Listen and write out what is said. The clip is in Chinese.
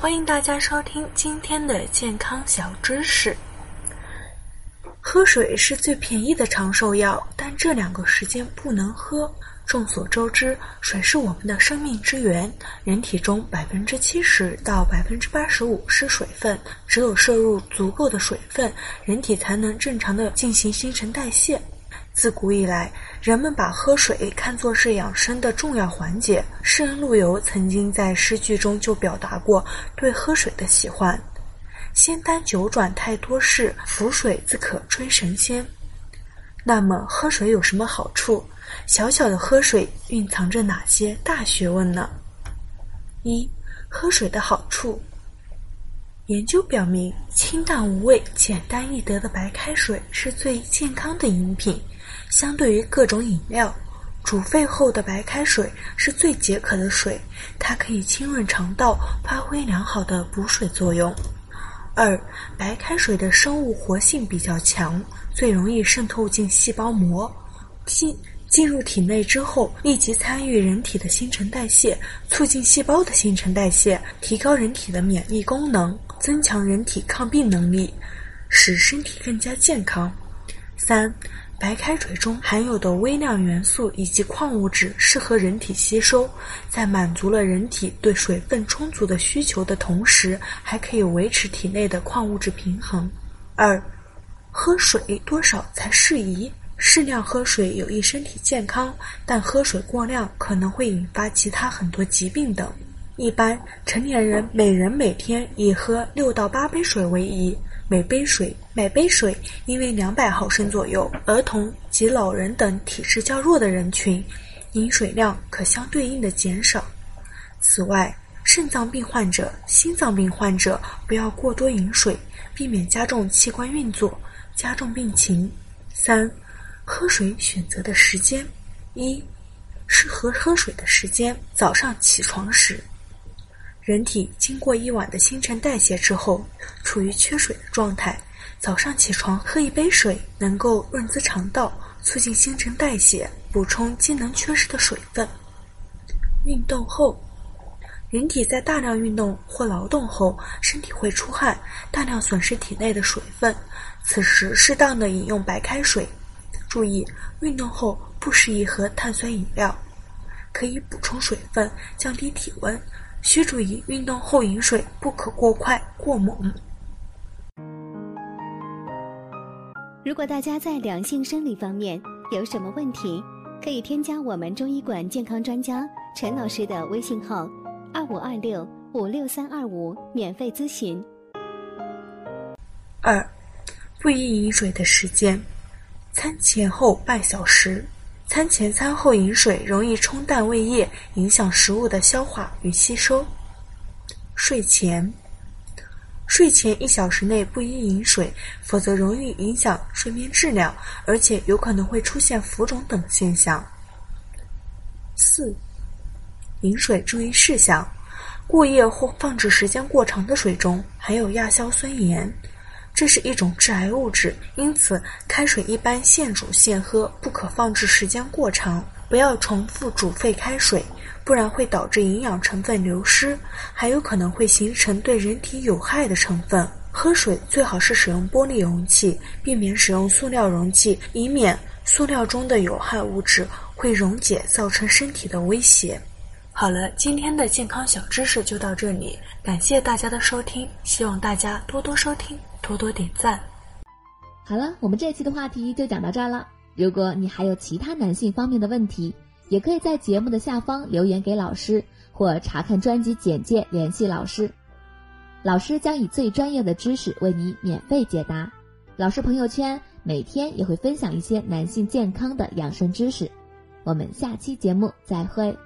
欢迎大家收听今天的健康小知识。喝水是最便宜的长寿药，但这两个时间不能喝。众所周知，水是我们的生命之源，人体中百分之七十到百分之八十五是水分，只有摄入足够的水分，人体才能正常的进行新陈代谢。自古以来，人们把喝水看作是养生的重要环节。诗人陆游曾经在诗句中就表达过对喝水的喜欢：“仙丹九转太多事，浮水自可追神仙。”那么，喝水有什么好处？小小的喝水蕴藏着哪些大学问呢？一、喝水的好处。研究表明，清淡无味、简单易得的白开水是最健康的饮品。相对于各种饮料，煮沸后的白开水是最解渴的水，它可以清润肠道，发挥良好的补水作用。二、白开水的生物活性比较强，最容易渗透进细胞膜。进进入体内之后，立即参与人体的新陈代谢，促进细胞的新陈代谢，提高人体的免疫功能，增强人体抗病能力，使身体更加健康。三、白开水中含有的微量元素以及矿物质适合人体吸收，在满足了人体对水分充足的需求的同时，还可以维持体内的矿物质平衡。二、喝水多少才适宜？适量喝水有益身体健康，但喝水过量可能会引发其他很多疾病等。一般成年人每人每天以喝六到八杯水为宜，每杯水每杯水应为两百毫升左右。儿童及老人等体质较弱的人群，饮水量可相对应的减少。此外，肾脏病患者、心脏病患者不要过多饮水，避免加重器官运作，加重病情。三。喝水选择的时间：一、适合喝水的时间，早上起床时。人体经过一晚的新陈代谢之后，处于缺水的状态，早上起床喝一杯水，能够润滋肠道，促进新陈代谢，补充机能缺失的水分。运动后，人体在大量运动或劳动后，身体会出汗，大量损失体内的水分，此时适当的饮用白开水。注意，运动后不适宜喝碳酸饮料，可以补充水分，降低体温。需注意，运动后饮水不可过快过猛。如果大家在良性生理方面有什么问题，可以添加我们中医馆健康专家陈老师的微信号：二五二六五六三二五，免费咨询。二，不宜饮水的时间。餐前后半小时，餐前餐后饮水容易冲淡胃液，影响食物的消化与吸收。睡前，睡前一小时内不宜饮水，否则容易影响睡眠质量，而且有可能会出现浮肿等现象。四，饮水注意事项：过夜或放置时间过长的水中含有亚硝酸盐。这是一种致癌物质，因此开水一般现煮现喝，不可放置时间过长。不要重复煮沸开水，不然会导致营养成分流失，还有可能会形成对人体有害的成分。喝水最好是使用玻璃容器，避免使用塑料容器，以免塑料中的有害物质会溶解，造成身体的威胁。好了，今天的健康小知识就到这里，感谢大家的收听，希望大家多多收听，多多点赞。好了，我们这期的话题就讲到这儿了。如果你还有其他男性方面的问题，也可以在节目的下方留言给老师，或查看专辑简介联系老师，老师将以最专业的知识为你免费解答。老师朋友圈每天也会分享一些男性健康的养生知识。我们下期节目再会。